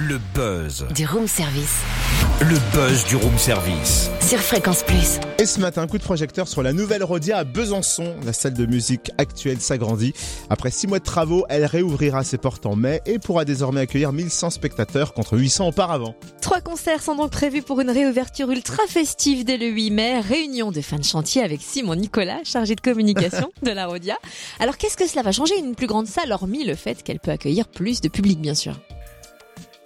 Le buzz. Du room service. Le buzz du room service. Sur Fréquence Plus. Et ce matin, coup de projecteur sur la nouvelle Rodia à Besançon. La salle de musique actuelle s'agrandit. Après six mois de travaux, elle réouvrira ses portes en mai et pourra désormais accueillir 1100 spectateurs contre 800 auparavant. Trois concerts sont donc prévus pour une réouverture ultra festive dès le 8 mai. Réunion de fins de chantier avec Simon Nicolas, chargé de communication de la Rodia. Alors qu'est-ce que cela va changer une plus grande salle, hormis le fait qu'elle peut accueillir plus de public, bien sûr?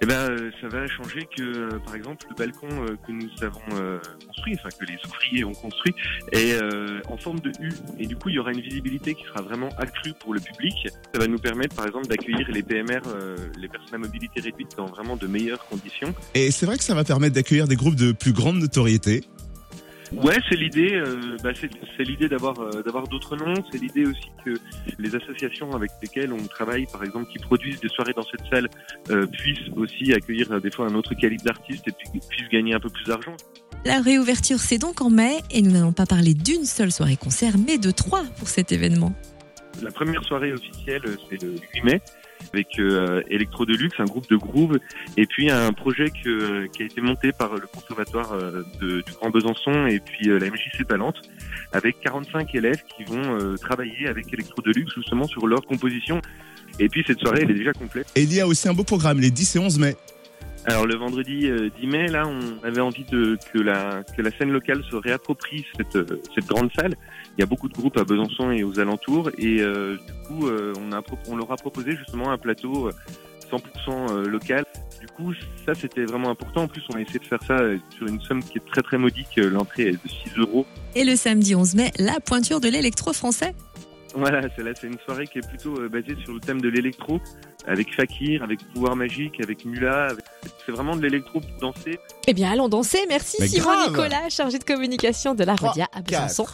Eh ben, euh, ça va changer que, euh, par exemple, le balcon euh, que nous avons construit, enfin que les ouvriers ont construit, est en forme de U. Et du coup, il y aura une visibilité qui sera vraiment accrue pour le public. Ça va nous permettre, par exemple, d'accueillir les PMR, les personnes à mobilité réduite, dans vraiment de meilleures conditions. Et c'est vrai que ça va permettre d'accueillir des groupes de plus grande notoriété. Ouais, c'est l'idée. Euh, bah, c'est l'idée d'avoir euh, d'avoir d'autres noms. C'est l'idée aussi que les associations avec lesquelles on travaille, par exemple, qui produisent des soirées dans cette salle, euh, puissent aussi accueillir des fois un autre calibre d'artistes et puis puissent gagner un peu plus d'argent. La réouverture, c'est donc en mai, et nous n'allons pas parler d'une seule soirée concert, mais de trois pour cet événement. La première soirée officielle, c'est le 8 mai avec euh, Electro Deluxe, un groupe de groove, et puis un projet qui a été monté par le conservatoire euh, de, du Grand Besançon et puis euh, la MJC Palante, avec 45 élèves qui vont euh, travailler avec Electro Deluxe justement sur leur composition. Et puis cette soirée, elle est déjà complète. Et il y a aussi un beau programme les 10 et 11 mai. Alors le vendredi 10 mai, là, on avait envie de, que, la, que la scène locale se réapproprie cette, cette grande salle. Il y a beaucoup de groupes à Besançon et aux alentours, et euh, du coup, euh, on, a, on leur a proposé justement un plateau 100% local. Du coup, ça c'était vraiment important. En plus, on a essayé de faire ça sur une somme qui est très très modique. L'entrée est de 6 euros. Et le samedi 11 mai, la pointure de l'électro français. Voilà, c'est là, c'est une soirée qui est plutôt basée sur le thème de l'électro, avec Fakir, avec Pouvoir Magique, avec Mula. C'est vraiment de l'électro pour danser. Eh bien, allons danser. Merci Mais Simon grave. Nicolas, chargé de communication de la Rodia à Besançon.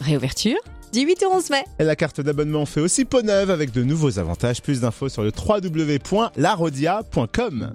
Réouverture du 8 au 11 mai. Et la carte d'abonnement fait aussi peau neuve avec de nouveaux avantages. Plus d'infos sur le www.larodia.com.